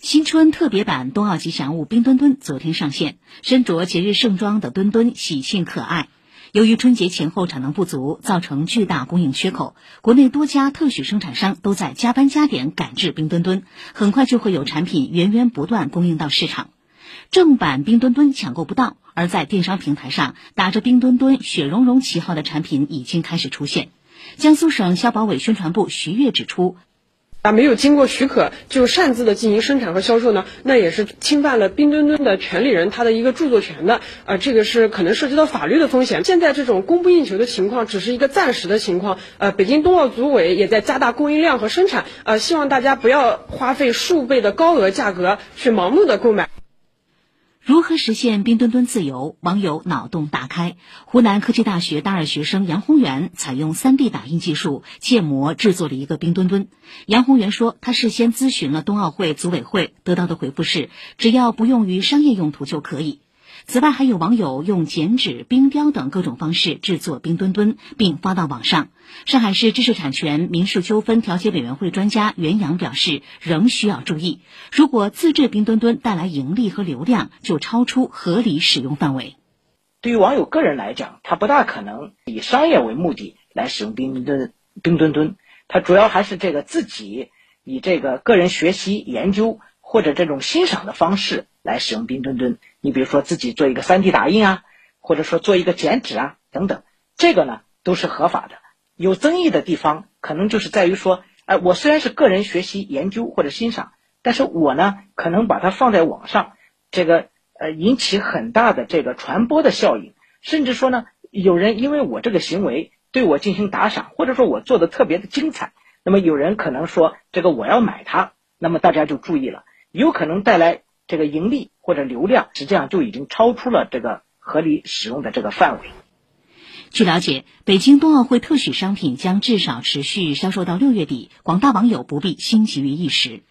新春特别版冬奥吉祥物冰墩墩昨天上线，身着节日盛装的墩墩喜庆可爱。由于春节前后产能不足，造成巨大供应缺口，国内多家特许生产商都在加班加点赶制冰墩墩，很快就会有产品源源不断供应到市场。正版冰墩墩抢购不到，而在电商平台上打着冰墩墩雪融融旗号的产品已经开始出现。江苏省消保委宣传部徐悦指出。啊，没有经过许可就擅自的进行生产和销售呢，那也是侵犯了冰墩墩的权利人他的一个著作权的，啊，这个是可能涉及到法律的风险。现在这种供不应求的情况只是一个暂时的情况，呃，北京冬奥组委也在加大供应量和生产，呃，希望大家不要花费数倍的高额价格去盲目的购买。如何实现冰墩墩自由？网友脑洞大开。湖南科技大学大二学生杨宏元采用 3D 打印技术建模制作了一个冰墩墩。杨宏元说，他事先咨询了冬奥会组委会，得到的回复是，只要不用于商业用途就可以。此外，还有网友用剪纸、冰雕等各种方式制作冰墩墩，并发到网上。上海市知识产权民事纠纷调解委员会专家袁洋表示，仍需要注意，如果自制冰墩墩带来盈利和流量，就超出合理使用范围。对于网友个人来讲，他不大可能以商业为目的来使用冰墩墩。冰墩墩，他主要还是这个自己以这个个人学习研究。或者这种欣赏的方式来使用冰墩墩，你比如说自己做一个 3D 打印啊，或者说做一个剪纸啊等等，这个呢都是合法的。有争议的地方可能就是在于说，哎，我虽然是个人学习研究或者欣赏，但是我呢可能把它放在网上，这个呃引起很大的这个传播的效应，甚至说呢有人因为我这个行为对我进行打赏，或者说我做的特别的精彩，那么有人可能说这个我要买它，那么大家就注意了。有可能带来这个盈利或者流量，实际上就已经超出了这个合理使用的这个范围。据了解，北京冬奥会特许商品将至少持续销售到六月底，广大网友不必心急于一时。